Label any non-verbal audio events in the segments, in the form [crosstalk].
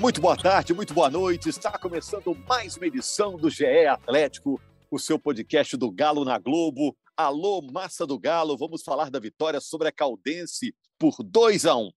Muito boa tarde, muito boa noite. Está começando mais uma edição do GE Atlético, o seu podcast do Galo na Globo. Alô, massa do Galo, vamos falar da vitória sobre a Caldense por 2 a 1.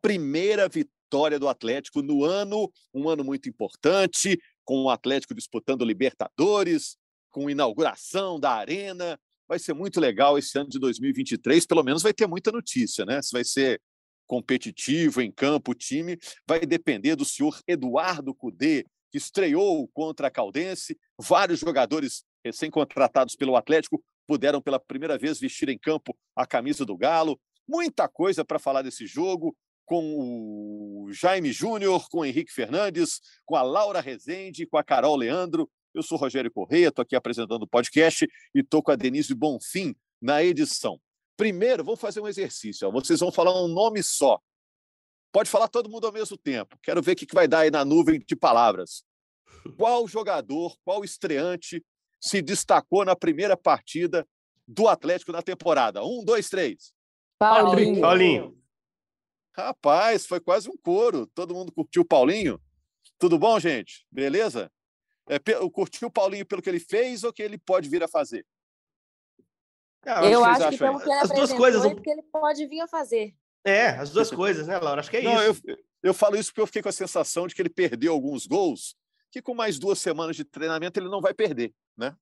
Primeira vitória do Atlético no ano, um ano muito importante, com o Atlético disputando Libertadores, com inauguração da Arena. Vai ser muito legal esse ano de 2023, pelo menos vai ter muita notícia, né? Se vai ser competitivo em campo, o time vai depender do senhor Eduardo Cudê, que estreou contra a Caldense. Vários jogadores recém-contratados pelo Atlético puderam pela primeira vez vestir em campo a camisa do Galo. Muita coisa para falar desse jogo, com o Jaime Júnior, com o Henrique Fernandes, com a Laura Rezende, com a Carol Leandro. Eu sou Rogério Correia, estou aqui apresentando o podcast e estou com a Denise Bonfim na edição. Primeiro, vamos fazer um exercício. Ó. Vocês vão falar um nome só. Pode falar todo mundo ao mesmo tempo. Quero ver o que vai dar aí na nuvem de palavras. [laughs] Qual jogador, qual estreante se destacou na primeira partida do Atlético na temporada? Um, dois, três. Paulinho. Paulinho. Rapaz, foi quase um coro. Todo mundo curtiu o Paulinho? Tudo bom, gente? Beleza? É, curtiu o Paulinho pelo que ele fez ou que ele pode vir a fazer? Ah, eu acho que, que pelo que ele as duas coisas é porque ele pode vir a fazer. É, as duas coisas, né, Laura? Acho que é Não, isso. Eu, eu falo isso porque eu fiquei com a sensação de que ele perdeu alguns gols que com mais duas semanas de treinamento ele não vai perder, né?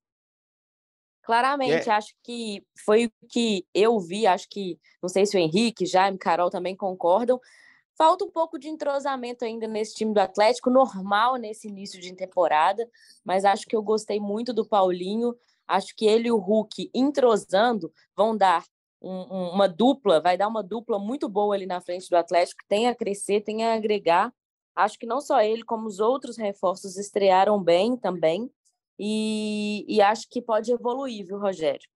Claramente, é. acho que foi o que eu vi, acho que, não sei se o Henrique, Jaime, Carol também concordam, falta um pouco de entrosamento ainda nesse time do Atlético, normal nesse início de temporada, mas acho que eu gostei muito do Paulinho, Acho que ele e o Hulk entrosando vão dar um, um, uma dupla, vai dar uma dupla muito boa ali na frente do Atlético, tem a crescer, tem a agregar. Acho que não só ele, como os outros reforços estrearam bem também. E, e acho que pode evoluir, viu, Rogério?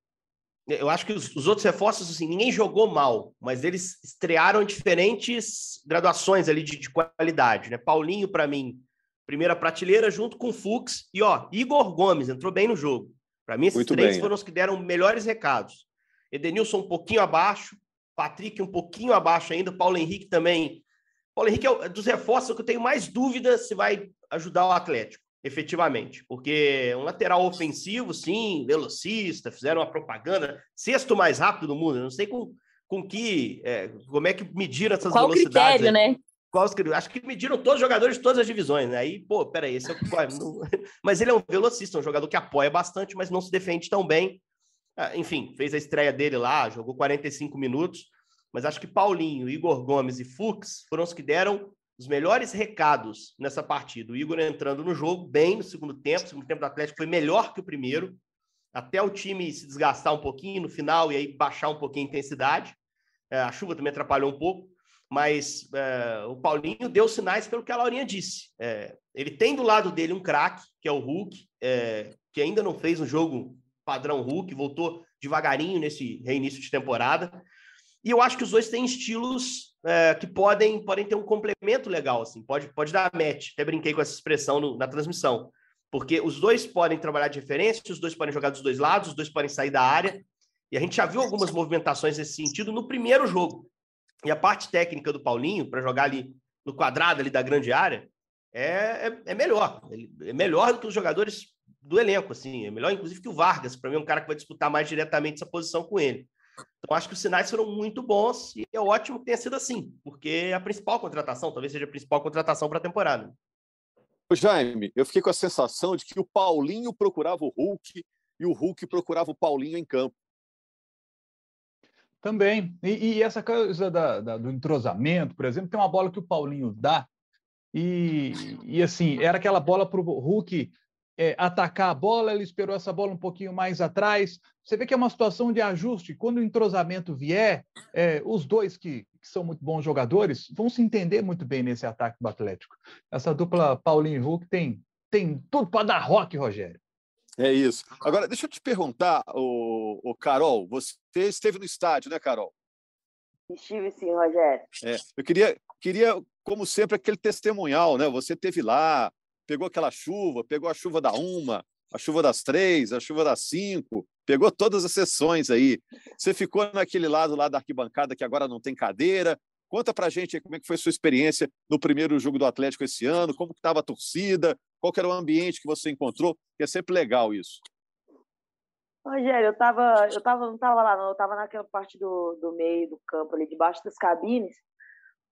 Eu acho que os, os, outros reforços, assim, ninguém jogou mal, mas eles estrearam diferentes graduações ali de, de qualidade, né? Paulinho, para mim, primeira prateleira, junto com o Fux. E, ó, Igor Gomes entrou bem no jogo. Para mim, esses Muito três bem. foram os que deram melhores recados. Edenilson um pouquinho abaixo, Patrick um pouquinho abaixo ainda, Paulo Henrique também. Paulo Henrique é dos reforços que eu tenho mais dúvida se vai ajudar o Atlético, efetivamente. Porque um lateral ofensivo, sim, velocista, fizeram uma propaganda, sexto mais rápido do mundo. Eu não sei com, com que, é, como é que mediram essas Qual velocidades. Qual critério, aí. né? Qual Acho que mediram todos os jogadores de todas as divisões, né? Aí, pô, peraí, esse é o. [laughs] mas ele é um velocista, um jogador que apoia bastante, mas não se defende tão bem. Ah, enfim, fez a estreia dele lá, jogou 45 minutos. Mas acho que Paulinho, Igor Gomes e Fux foram os que deram os melhores recados nessa partida. O Igor entrando no jogo bem no segundo tempo. O segundo tempo do Atlético foi melhor que o primeiro. Até o time se desgastar um pouquinho no final e aí baixar um pouquinho a intensidade. É, a chuva também atrapalhou um pouco mas é, o Paulinho deu sinais pelo que a Laurinha disse. É, ele tem do lado dele um craque, que é o Hulk, é, que ainda não fez um jogo padrão Hulk, voltou devagarinho nesse reinício de temporada. E eu acho que os dois têm estilos é, que podem, podem ter um complemento legal, assim, pode, pode dar match. Até brinquei com essa expressão no, na transmissão. Porque os dois podem trabalhar de referência, os dois podem jogar dos dois lados, os dois podem sair da área. E a gente já viu algumas movimentações nesse sentido no primeiro jogo. E a parte técnica do Paulinho, para jogar ali no quadrado ali da grande área, é, é, é, melhor. É melhor do que os jogadores do elenco, assim. É melhor, inclusive, que o Vargas. Para mim, é um cara que vai disputar mais diretamente essa posição com ele. Então, acho que os sinais foram muito bons e é ótimo que tenha sido assim, porque é a principal contratação, talvez seja a principal contratação para a temporada. Jaime, eu fiquei com a sensação de que o Paulinho procurava o Hulk e o Hulk procurava o Paulinho em campo. Também. E, e essa coisa da, da, do entrosamento, por exemplo, tem uma bola que o Paulinho dá e, e assim, era aquela bola para o Hulk é, atacar a bola, ele esperou essa bola um pouquinho mais atrás. Você vê que é uma situação de ajuste. Quando o entrosamento vier, é, os dois que, que, são muito bons jogadores vão se entender muito bem nesse ataque do Atlético. Essa dupla Paulinho e Hulk tem, tem tudo para dar rock, Rogério. É isso. Agora, deixa eu te perguntar, o, o Carol, você esteve no estádio, né, Carol? Estive sim, Rogério. É, eu queria, queria, como sempre, aquele testemunhal, né? Você teve lá, pegou aquela chuva, pegou a chuva da uma, a chuva das três, a chuva das cinco, pegou todas as sessões aí. Você ficou naquele lado lá da arquibancada que agora não tem cadeira. Conta pra gente aí como é que foi a sua experiência no primeiro jogo do Atlético esse ano, como estava a torcida, qual era o ambiente que você encontrou, que é sempre legal isso. Rogério, eu tava, eu tava, não estava lá, não, eu estava naquela parte do, do meio do campo ali, debaixo das cabines,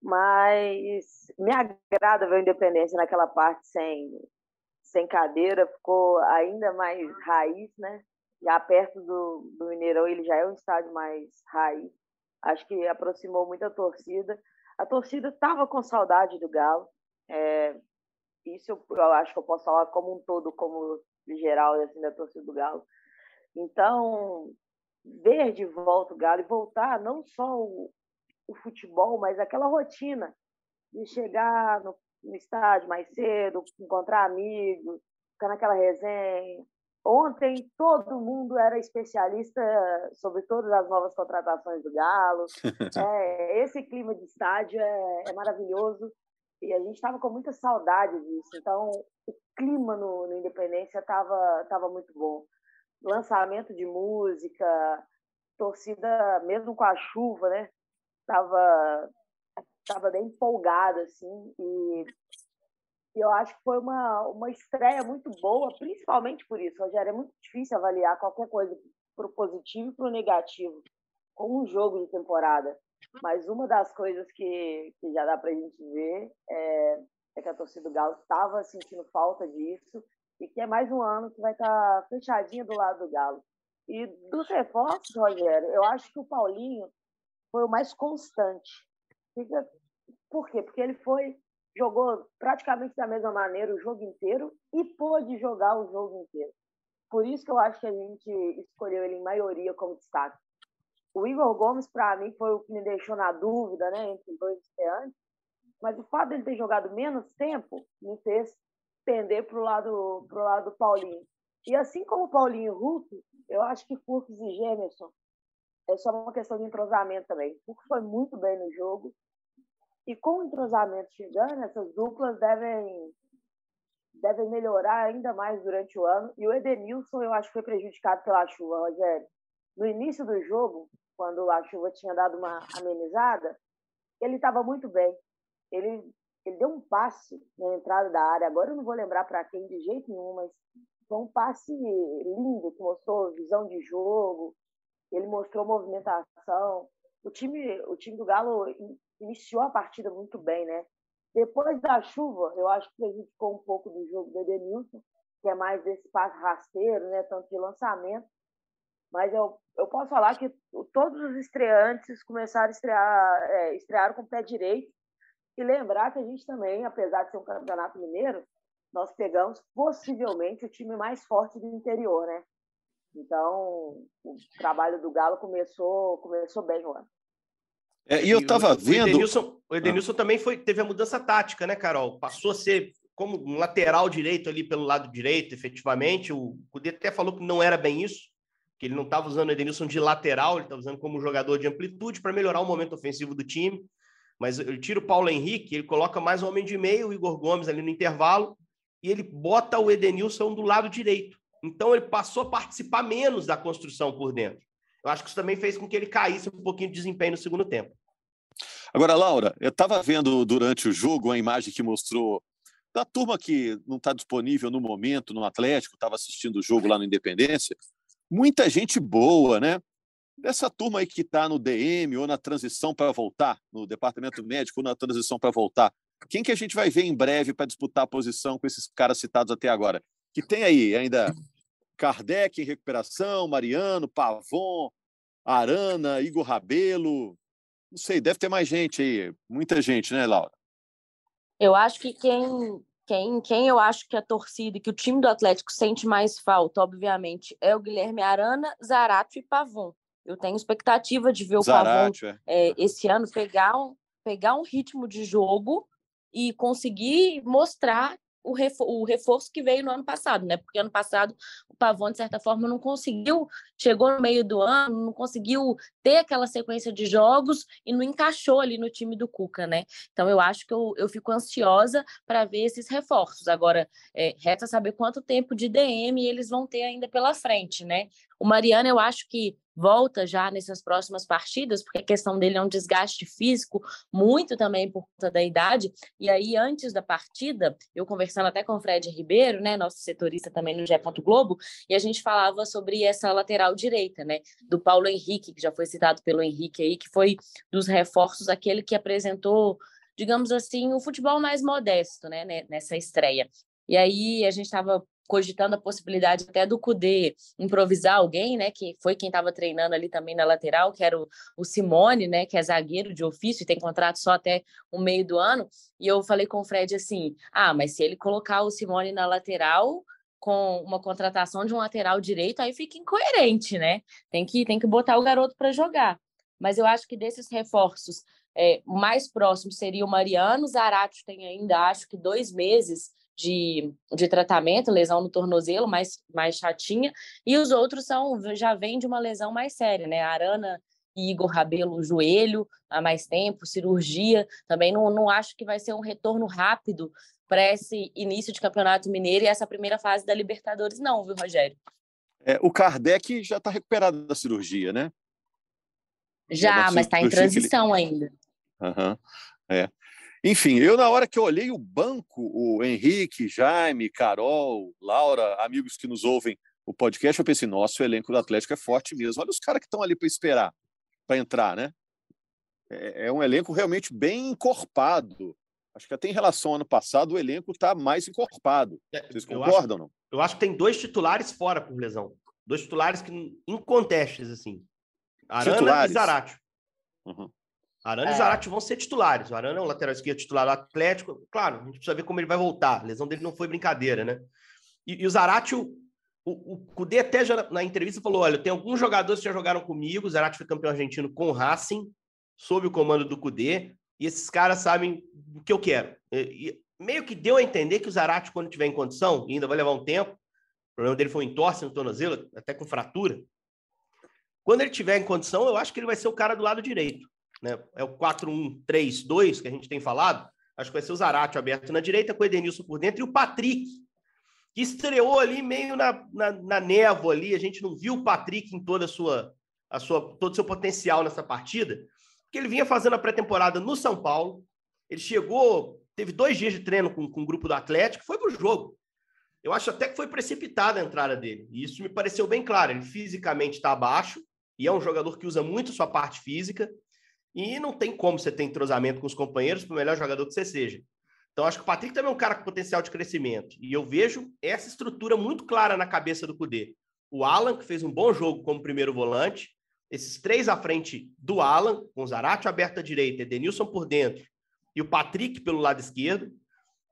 mas me agrada ver a Independência naquela parte sem, sem cadeira, ficou ainda mais raiz, né? Já perto do, do Mineirão, ele já é um estádio mais raiz. Acho que aproximou muito a torcida. A torcida estava com saudade do Galo. É, isso eu, eu, acho que eu posso falar como um todo, como geral assim, da torcida do Galo. Então, ver de volta o Galo e voltar não só o, o futebol, mas aquela rotina de chegar no, no estádio mais cedo, encontrar amigos, ficar naquela resenha. Ontem todo mundo era especialista sobre todas as novas contratações do Galo. [laughs] É, esse clima de estádio é, é maravilhoso e a gente estava com muita saudade disso. Então, o clima no, no Independência estava tava muito bom. Lançamento de música, torcida, mesmo com a chuva, né? estava tava bem empolgada assim e eu acho que foi uma, uma estreia muito boa, principalmente por isso, Rogério. É muito difícil avaliar qualquer coisa para o positivo e para o negativo com um jogo de temporada. Mas uma das coisas que, que já dá para a gente ver é, é, que a torcida do Galo estava sentindo falta disso e que é mais um ano que vai estar tá fechadinha do lado do Galo. E dos reforços, Rogério, eu acho que o Paulinho foi o mais constante. Por quê? Porque ele foi jogou praticamente da mesma maneira o jogo inteiro e pôde jogar o jogo inteiro. Por isso que eu acho que a gente escolheu ele em maioria como destaque. O Igor Gomes, para mim, foi o que me deixou na dúvida né, entre os dois estreantes, mas o fato dele ter jogado menos tempo me fez tender para o lado, pro lado do Paulinho. E assim como o Paulinho e Hulk, eu acho que Furques e Gemerson é só uma questão de entrosamento também. O Hulk foi muito bem no jogo. E com o entrosamento chegando, essas duplas devem, devem melhorar ainda mais durante o ano. E o Edenilson, eu acho que foi prejudicado pela chuva, Rogério. No início do jogo, quando a chuva tinha dado uma amenizada, ele estava muito bem. Ele, ele deu um passe na entrada da área. Agora eu não vou lembrar para quem de jeito nenhum, mas foi um passe lindo que mostrou visão de jogo, ele mostrou movimentação. O time, o time do Galo iniciou a partida muito bem, né? Depois da chuva, eu acho que prejudicou um pouco do jogo do Edenilson, que é mais esse passe rasteiro, né? Tanto de lançamento. Mas eu, eu posso falar que todos os estreantes começaram a estrear, é, estrearam com o pé direito. E lembrar que a gente também, apesar de ser um campeonato mineiro, nós pegamos possivelmente o time mais forte do interior, né? Então, o trabalho do Galo começou, começou bem no ano. É, e eu estava vendo. O Edenilson, o Edenilson ah. também foi, teve a mudança tática, né, Carol? Passou a ser como um lateral direito ali pelo lado direito, efetivamente. O Cudê até falou que não era bem isso, que ele não estava usando o Edenilson de lateral, ele estava usando como jogador de amplitude para melhorar o momento ofensivo do time. Mas ele tira o Paulo Henrique, ele coloca mais um homem de meio, o Igor Gomes ali no intervalo, e ele bota o Edenilson do lado direito. Então ele passou a participar menos da construção por dentro. Eu acho que isso também fez com que ele caísse um pouquinho de desempenho no segundo tempo. Agora, Laura, eu estava vendo durante o jogo a imagem que mostrou da turma que não está disponível no momento no Atlético, estava assistindo o jogo lá no Independência. Muita gente boa, né? Dessa turma aí que está no DM ou na transição para voltar, no departamento médico ou na transição para voltar. Quem que a gente vai ver em breve para disputar a posição com esses caras citados até agora? Que tem aí ainda Kardec em recuperação, Mariano, Pavon, Arana, Igor Rabelo. Não sei, deve ter mais gente aí. Muita gente, né, Laura? Eu acho que quem, quem, quem eu acho que a torcida e que o time do Atlético sente mais falta, obviamente, é o Guilherme Arana, Zarato e Pavon. Eu tenho expectativa de ver o Zarato, Pavon é. É, esse ano pegar um, pegar um ritmo de jogo e conseguir mostrar o, o reforço que veio no ano passado, né? Porque ano passado o Pavão, de certa forma, não conseguiu, chegou no meio do ano, não conseguiu ter aquela sequência de jogos e não encaixou ali no time do Cuca, né? Então eu acho que eu, eu fico ansiosa para ver esses reforços. Agora, é, resta saber quanto tempo de DM eles vão ter ainda pela frente, né? O Mariano, eu acho que volta já nessas próximas partidas, porque a questão dele é um desgaste físico, muito também por conta da idade. E aí, antes da partida, eu conversando até com o Fred Ribeiro, né, nosso setorista também no Gé. Globo, e a gente falava sobre essa lateral direita, né, do Paulo Henrique, que já foi citado pelo Henrique aí, que foi dos reforços aquele que apresentou digamos assim, o futebol mais modesto, né, nessa estreia. E aí a gente estava cogitando a possibilidade até do Cudê improvisar alguém, né, que foi quem estava treinando ali também na lateral, que era o, o, Simone, né, que é zagueiro de ofício e tem contrato só até o meio do ano. E eu falei com o Fred assim: "Ah, mas se ele colocar o Simone na lateral, com uma contratação de um lateral direito, aí fica incoerente, né? Tem que tem que botar o garoto para jogar. Mas eu acho que desses reforços é, mais próximos seria o Mariano, Zarate tem ainda acho que dois meses de, de tratamento, lesão no tornozelo, mais, mais chatinha, e os outros são já vem de uma lesão mais séria, né? Arana e Igor Rabelo, joelho há mais tempo, cirurgia, também não, não acho que vai ser um retorno rápido para esse início de campeonato mineiro e essa primeira fase da Libertadores, não, viu, Rogério? É, o Kardec já está recuperado da cirurgia, né? Já, mas está em transição ele... ainda. Uhum, é. Enfim, eu na hora que eu olhei o banco, o Henrique, Jaime, Carol, Laura, amigos que nos ouvem o podcast, eu pensei, nossa, o elenco do Atlético é forte mesmo. Olha os caras que estão ali para esperar, para entrar, né? É, é, um elenco realmente bem encorpado. Acho que até em relação ao ano passado, o elenco está mais encorpado. É, Vocês concordam ou não? Eu acho que tem dois titulares fora por lesão. Dois titulares que incontestes, assim. Arana titulares. e Zarate. Uhum. Arana é. e Zarate vão ser titulares. O Arana é um lateral esquerdo titular do Atlético. Claro, a gente precisa ver como ele vai voltar. A lesão dele não foi brincadeira, né? E, e o Zarate, o, o, o Cudê até já na entrevista falou: olha, tem alguns jogadores que já jogaram comigo. O Zarate foi campeão argentino com o Racing, sob o comando do Cudê. E esses caras sabem o que eu quero. E, e meio que deu a entender que o Zarate, quando tiver em condição, e ainda vai levar um tempo, o problema dele foi um entorse no tornozelo, até com fratura. Quando ele tiver em condição, eu acho que ele vai ser o cara do lado direito né? É o 4-1-3-2 que a gente tem falado. Acho que vai ser o Zarate aberto na direita, com o Edenilson por dentro, e o Patrick, que estreou ali meio na, na, na névoa ali. A gente não viu o Patrick em toda a sua, a sua, todo o seu potencial nessa partida, porque ele vinha fazendo a pré-temporada no São Paulo. Ele chegou, teve dois dias de treino com, com o grupo do Atlético, foi para o jogo. Eu acho até que foi precipitada a entrada dele. E isso me pareceu bem claro. Ele fisicamente está abaixo, e é um jogador que usa muito sua parte física. E não tem como você ter entrosamento com os companheiros, por melhor jogador que você seja. Então, acho que o Patrick também é um cara com potencial de crescimento. E eu vejo essa estrutura muito clara na cabeça do Cudê. O Alan, que fez um bom jogo como primeiro volante, esses três à frente do Alan, com o Zarate aberto à direita, Edenilson por dentro e o Patrick pelo lado esquerdo,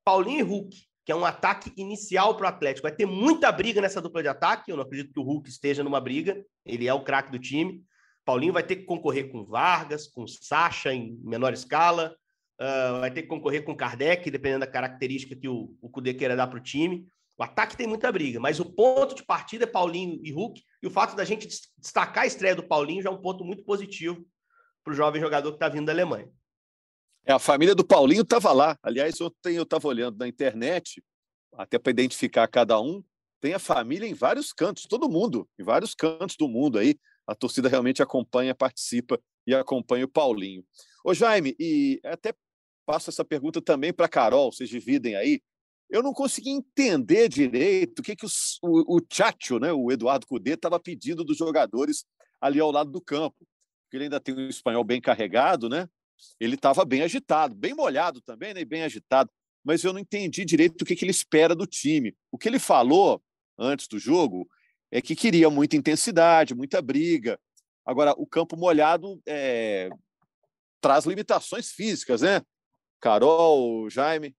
Paulinho e Hulk, que é um ataque inicial para o Atlético. Vai ter muita briga nessa dupla de ataque. Eu não acredito que o Hulk esteja numa briga, ele é o craque do time. Paulinho vai ter que concorrer com Vargas, com Sacha em menor escala, uh, vai ter que concorrer com Kardec, dependendo da característica que o, Cudê queira dar para o time. O ataque tem muita briga, mas o ponto de partida é Paulinho e Hulk, e o fato da gente destacar a estreia do Paulinho já é um ponto muito positivo para o jovem jogador que está vindo da Alemanha. É, a família do Paulinho estava lá. Aliás, ontem eu estava olhando na internet, até para identificar cada um. Tem a família em vários cantos, todo mundo, em vários cantos do mundo aí a torcida realmente acompanha, participa e acompanha o Paulinho. Ô Jaime, e até passo essa pergunta também para Carol, vocês dividem aí. Eu não consegui entender direito o que, que o, o Chacho, né, o Eduardo Cudê, estava pedindo dos jogadores ali ao lado do campo. Ele ainda tem um espanhol bem carregado, né? Ele estava bem agitado, bem molhado também, né? bem agitado. Mas eu não entendi direito o que, que ele espera do time. O que ele falou antes do jogo é que queria muita intensidade, muita briga. Agora, o campo molhado é, traz limitações físicas, né? Carol, Jaime?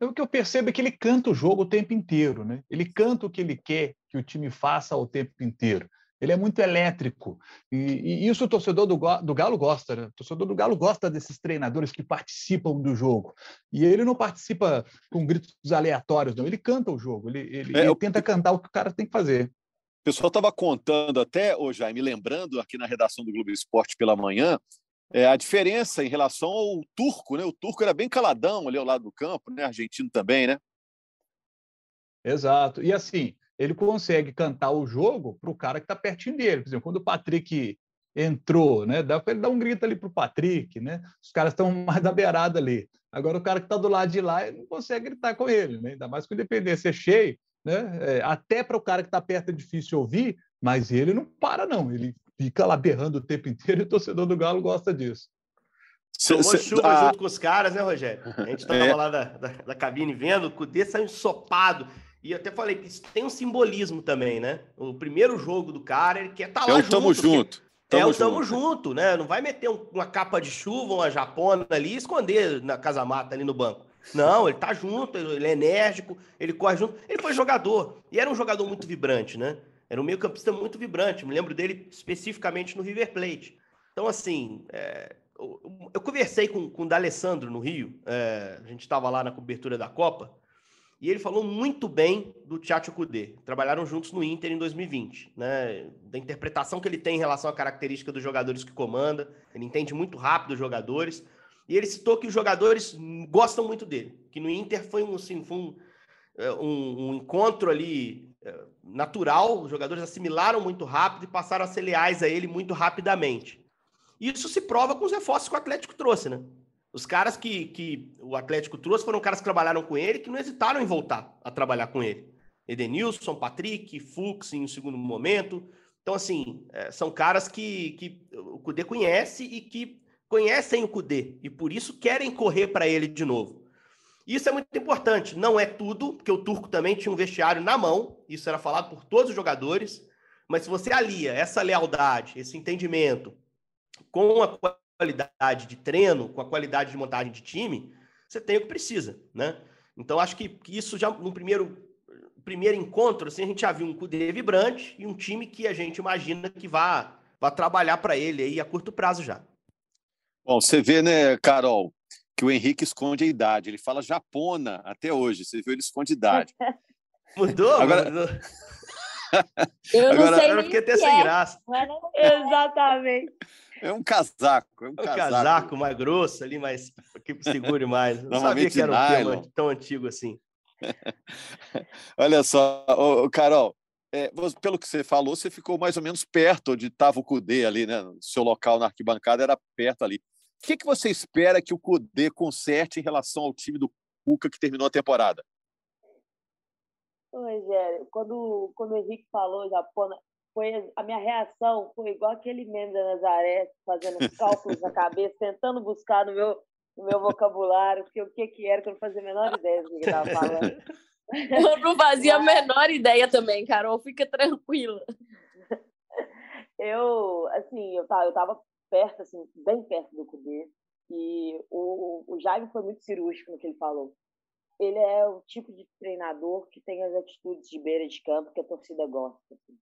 O que eu percebo é que ele canta o jogo o tempo inteiro, né? Ele canta o que ele quer que o time faça o tempo inteiro. Ele é muito elétrico. E, e isso o torcedor do, do, Galo gosta. Né? O torcedor do Galo gosta desses treinadores que participam do jogo. E ele não participa com gritos aleatórios, não. Ele canta o jogo. Ele, ele, é, ele tenta cantar o que o cara tem que fazer. O pessoal estava contando até, ô Jaime, lembrando aqui na redação do Globo Esporte pela manhã, é, a diferença em relação ao turco, né? O turco era bem caladão ali ao lado do campo, né? Argentino também, né? Exato. E assim, ele consegue cantar o jogo para o cara que está pertinho dele. Por exemplo, quando o Patrick entrou, né? Dá para ele dar um grito ali para o Patrick, né? Os caras estão [laughs] mais da beirada ali. Agora o cara que está do lado de lá não consegue gritar com ele, né? Ainda mais com independência cheio, né? É, até para o cara que está perto é difícil ouvir, mas ele não para, não. Ele fica lá berrando o tempo inteiro e o torcedor do Galo gosta disso. Tomou chuva ah, junto com os caras, né, Rogério? A gente estava é. lá da, da, da, cabine vendo, o Cudê saiu ensopado. E até falei que isso tem um simbolismo também, né? O primeiro jogo do cara, ele quer estar tá lá é junto. Tamo junto. Tamo é o tamo junto, né? Não vai meter uma capa de chuva, uma japona ali e esconder na casa mata ali no banco. Não, ele tá junto, ele é enérgico, ele corre junto. Ele foi jogador. E era um jogador muito vibrante, né? Era um meio-campista muito vibrante. Me lembro dele especificamente no River Plate. Então, assim, é, eu, eu, conversei com, com o D'Alessandro no Rio. É, a gente estava lá na cobertura da Copa. E ele falou muito bem do Tchatcho Kudê. Trabalharam juntos no Inter em 2020, né? Da interpretação que ele tem em relação à característica dos jogadores que comanda. Ele entende muito rápido os jogadores. E ele citou que os jogadores gostam muito dele. Que no Inter foi um, assim, foi um, é, um, um encontro ali é, natural, os jogadores assimilaram muito rápido e passaram a ser leais a ele muito rapidamente. Isso se prova com os reforços que o Atlético trouxe, né? Os caras que, que o Atlético trouxe foram caras que trabalharam com ele, que não hesitaram em voltar a trabalhar com ele. Edenilson, Patrick, Fux em um segundo momento. Então, assim, é, são caras que, que o Cudê conhece e que conhecem o Cudê e por isso querem correr para ele de novo. Isso é muito importante. Não é tudo, porque o Turco também tinha um vestiário na mão, isso era falado por todos os jogadores. Mas se você alia essa lealdade, esse entendimento com a qualidade de treino, com a qualidade de montagem de time, você tem o que precisa, né? Então acho que, isso já no primeiro primeiro encontro, assim, a gente já viu um Cudê vibrante e um time que a gente imagina que vá, vá trabalhar para ele aí a curto prazo já. Bom, você vê, né, Carol, que o Henrique esconde a idade. Ele fala japona até hoje. Você viu, ele esconde idade. [laughs] Mudou? Agora... Mudou. [laughs] Eu não sei eu fiquei até sem é. graça. [laughs] Exatamente. É um casaco. É um, um casaco. casaco mais grosso ali, mais que segure mais. [laughs] Não sabia que era um tema tão antigo assim. [laughs] Olha só, ô, Carol, é, pelo que você falou, você ficou mais ou menos perto onde estava o Cudê ali, né? Seu local na arquibancada era perto ali. O que, que você espera que o Cudê conserte em relação ao time do Cuca que terminou a temporada? Rogério, quando, quando o Henrique falou Japona, foi a minha reação foi igual aquele meme da Nazaré, fazendo os cálculos na [laughs] cabeça, tentando buscar no meu, no meu vocabulário, porque o que, que era que eu não fazia a menor ideia do que estava falando. [laughs] Eu não fazia a menor ideia também, Carol, fica tranquila. Eu, assim, eu tava, eu tava perto, assim, bem perto do Cudê. E o, o Jaime foi muito cirúrgico no que ele falou. Ele é o tipo de treinador que tem as atitudes de beira de campo que a torcida gosta. Assim.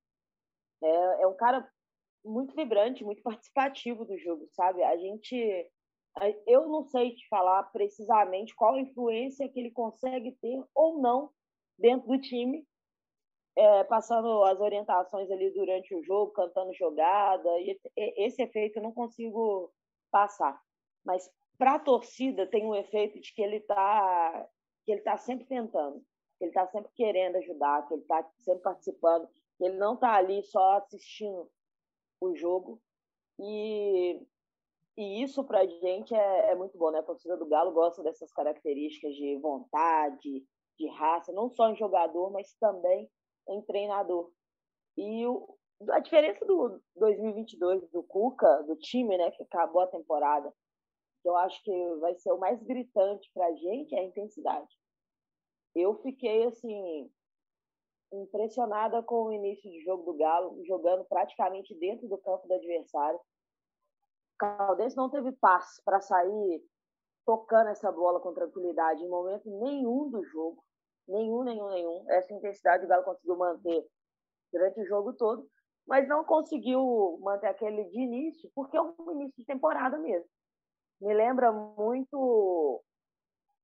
É, é um cara muito vibrante, muito participativo do jogo, sabe? A gente. Eu não sei te falar precisamente qual a influência que ele consegue ter ou não dentro do time, é, passando as orientações ali durante o jogo, cantando jogada. E esse efeito eu não consigo passar. Mas para a torcida tem um efeito de que ele está que ele tá sempre tentando, que ele está sempre querendo ajudar, que ele está sempre participando, ele não está ali só assistindo o jogo. E, e isso para a gente é, é muito bom, né? A torcida do Galo gosta dessas características de vontade, de raça, não só em jogador, mas também em treinador. E o, a diferença do 2022 do Cuca, do time, né, que acabou a temporada, eu acho que vai ser o mais gritante para a gente é a intensidade. Eu fiquei assim impressionada com o início de jogo do Galo, jogando praticamente dentro do campo do adversário. O Caldense não teve passe para sair tocando essa bola com tranquilidade em momento nenhum do jogo. Nenhum, nenhum, nenhum. Essa intensidade o Galo conseguiu manter durante o jogo todo, mas não conseguiu manter aquele de início, porque é um início de temporada mesmo. Me lembra muito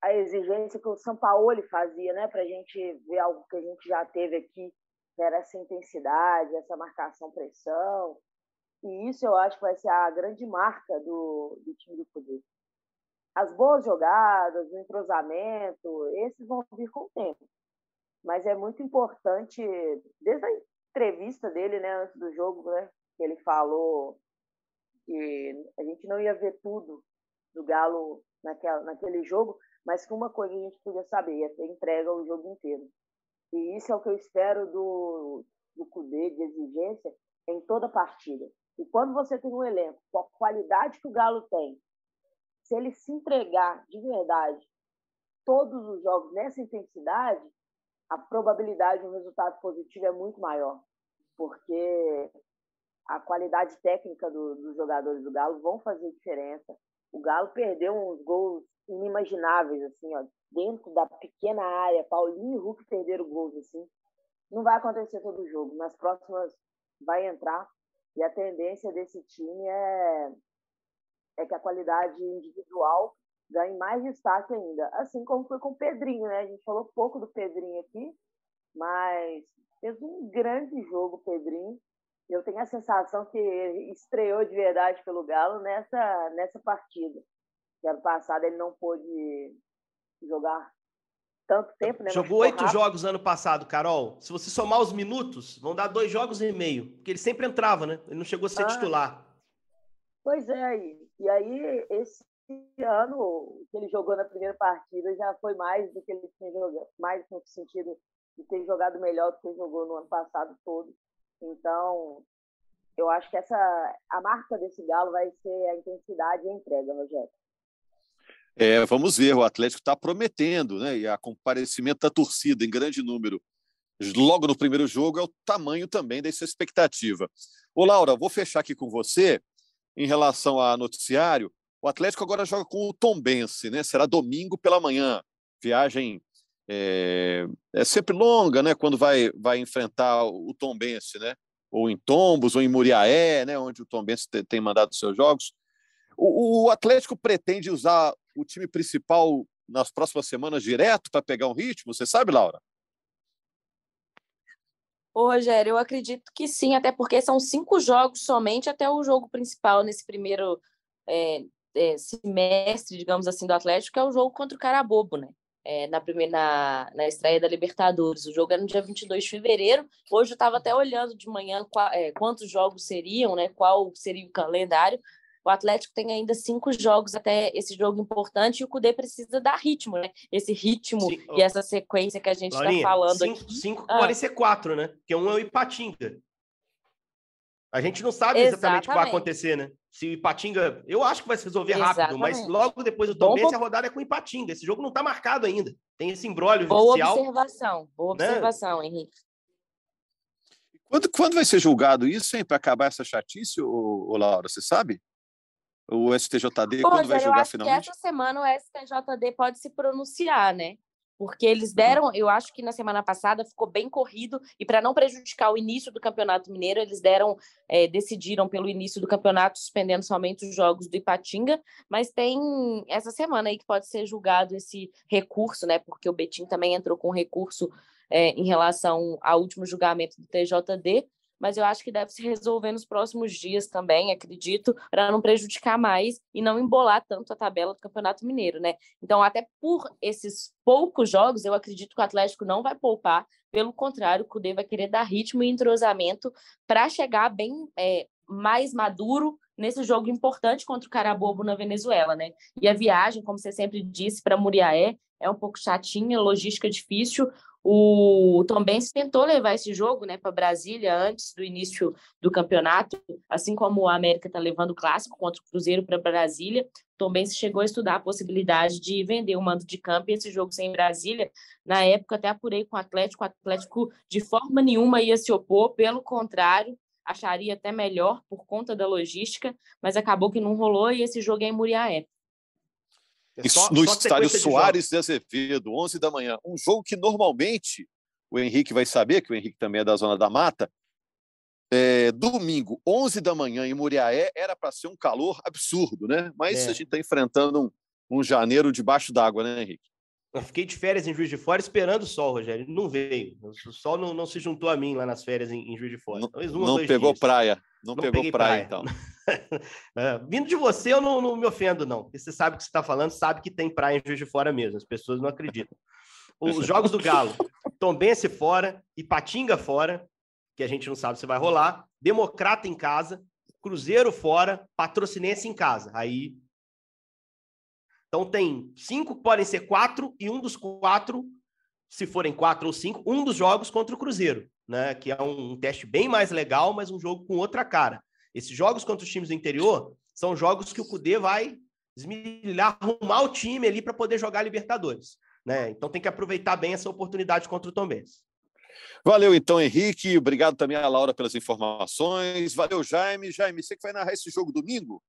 a exigência que o Sampaoli fazia, né, para a gente ver algo que a gente já teve aqui, que era essa intensidade, essa marcação-pressão. E isso eu acho que vai ser a grande marca do, do time do Cudê. As boas jogadas, o entrosamento, esses vão vir com o tempo. Mas é muito importante, desde a entrevista dele, né, antes do jogo, né, que ele falou que a gente não ia ver tudo do Galo naquela, naquele jogo, mas que uma coisa a gente podia saber, ia ter entrega o jogo inteiro. E isso é o que eu espero do, do Cudê, de exigência, em toda partida. E quando você tem um elenco com a qualidade que o Galo tem, se ele se entregar de verdade todos os jogos nessa intensidade, a probabilidade de um resultado positivo é muito maior, porque a qualidade técnica do, dos jogadores do Galo vão fazer diferença. O Galo perdeu uns gols inimagináveis, assim, ó, dentro da pequena área. Paulinho e Hulk perderam gols, assim. Não vai acontecer todo jogo. Nas próximas vai entrar. E a tendência desse time é, é que a qualidade individual ganhe mais destaque ainda. Assim como foi com o Pedrinho, né? A gente falou pouco do Pedrinho aqui, mas fez um grande jogo Pedrinho. Eu tenho a sensação que estreou de verdade pelo Galo nessa, nessa partida. Que ano passado ele não pôde jogar tanto tempo, né? Jogou oito jogos ano passado, Carol. Se você somar os minutos, vão dar dois jogos e meio. Porque ele sempre entrava, né? Ele não chegou a ser ah, titular. Pois é, e aí esse ano que ele jogou na primeira partida já foi mais do que ele tinha jogado, mais no sentido de ter jogado melhor do que ele jogou no ano passado todo. Então, eu acho que essa a marca desse galo vai ser a intensidade e a entrega, Rogério. É, vamos ver, o Atlético está prometendo, né? E a comparecimento da torcida em grande número logo no primeiro jogo é o tamanho também dessa expectativa. Ô, Laura, vou fechar aqui com você em relação a noticiário. O Atlético agora joga com o Tombense, né? Será domingo pela manhã. Viagem é, é sempre longa, né? Quando vai, vai enfrentar o Tombense, né? Ou em Tombos, ou em Muriaé, né? Onde o Tombense tem mandado seus jogos. O, o Atlético pretende usar o time principal nas próximas semanas direto para pegar um ritmo? Você sabe, Laura? Ô, Rogério, eu acredito que sim, até porque são cinco jogos somente até o jogo principal nesse primeiro é, é, semestre, digamos assim, do Atlético, que é o jogo contra o Carabobo, né? É, na, primeira, na, na estreia da Libertadores. O jogo é no dia 22 de fevereiro. Hoje eu estava até olhando de manhã qual, é, quantos jogos seriam, né? Qual seria o calendário. O Atlético tem ainda cinco jogos até esse jogo importante e o Cudê precisa dar ritmo, né? Esse ritmo Sim. e essa sequência que a gente está falando cinco, aqui. Cinco ah. pode ser quatro, né? Porque um é o Ipatinga. A gente não sabe exatamente o que vai acontecer, né? Se o Ipatinga. Eu acho que vai se resolver rápido, exatamente. mas logo depois do Tom a rodada é com o Ipatinga. Esse jogo não está marcado ainda. Tem esse embrólio Boa observação, boa né? observação, Henrique. Quando, quando vai ser julgado isso, hein, para acabar essa chatice, ô, ô Laura? Você sabe? o STJD Pô, quando vai jogar eu acho finalmente? Que essa semana o STJD pode se pronunciar, né? Porque eles uhum. deram, eu acho que na semana passada ficou bem corrido, e para não prejudicar o início do Campeonato Mineiro, eles deram, é, decidiram pelo início do campeonato, suspendendo somente os jogos do Ipatinga, mas tem essa semana aí que pode ser julgado esse recurso, né? Porque o Betim também entrou com recurso é, em relação ao último julgamento do TJD, mas eu acho que deve se resolver nos próximos dias também, acredito, para não prejudicar mais e não embolar tanto a tabela do Campeonato Mineiro, né? Então, até por esses poucos jogos, eu acredito que o Atlético não vai poupar, pelo contrário, o Cudê vai querer dar ritmo e entrosamento para chegar bem é, mais maduro nesse jogo importante contra o Carabobo na Venezuela, né? E a viagem, como você sempre disse, para Muriaé é um pouco chatinha, logística difícil. O Tom Benz tentou levar esse jogo né, para Brasília antes do início do campeonato, assim como o América está levando o clássico contra o Cruzeiro para Brasília. Tom Benz chegou a estudar a possibilidade de vender o mando de campo e esse jogo sem Brasília. Na época, até apurei com o Atlético. O Atlético, de forma nenhuma, ia se opor, pelo contrário, acharia até melhor por conta da logística, mas acabou que não rolou e esse jogo é em Muriaé. É só, no só estádio Soares de Azevedo, 11 da manhã. Um jogo que normalmente o Henrique vai saber, que o Henrique também é da Zona da Mata. É, domingo, 11 da manhã em Muriaé, era para ser um calor absurdo, né? Mas é. a gente está enfrentando um, um janeiro debaixo d'água, né, Henrique? Eu fiquei de férias em Juiz de Fora esperando o sol, Rogério. Não veio. O sol não, não se juntou a mim lá nas férias em, em Juiz de Fora. Não, não pegou dias. praia. Não, não pegou praia, praia, então. [laughs] é, vindo de você, eu não, não me ofendo, não. Porque você sabe o que você está falando, sabe que tem praia em Juiz de Fora mesmo. As pessoas não acreditam. [laughs] Os jogos do Galo, Tombense fora, Ipatinga fora, que a gente não sabe se vai rolar, Democrata em casa, Cruzeiro fora, Patrocinense em casa. Aí então tem cinco, podem ser quatro, e um dos quatro, se forem quatro ou cinco, um dos jogos contra o Cruzeiro, né? Que é um, teste bem mais legal, mas um jogo com outra cara. Esses jogos contra os times do interior são jogos que o Cudê vai desmilhar, arrumar o time ali para poder jogar Libertadores. Né? Então tem que aproveitar bem essa oportunidade contra o Tom. Valeu então, Henrique. Obrigado também a Laura pelas informações. Valeu, Jaime. Jaime, você que vai narrar esse jogo domingo?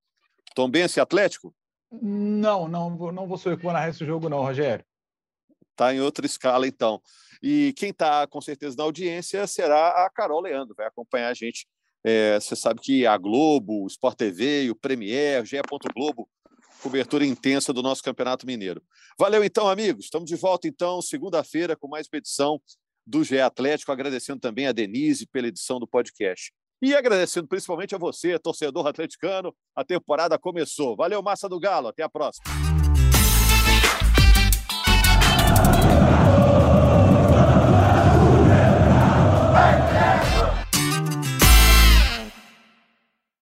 Tom e Atlético? Não, não, não vou narrar esse jogo, não, Rogério. Está em outra escala, então. E quem está, com certeza, na audiência será a Carol Leandro, vai acompanhar a gente. É, você sabe que a Globo, o Sport TV, o Premier, GE. Globo, cobertura intensa do nosso Campeonato Mineiro. Valeu, então, amigos. Estamos de volta, então, segunda-feira, com mais uma edição do GE Atlético. Agradecendo também a Denise pela edição do podcast. E agradecendo principalmente a você, torcedor atleticano. A temporada começou. Valeu, Massa do Galo. Até a próxima.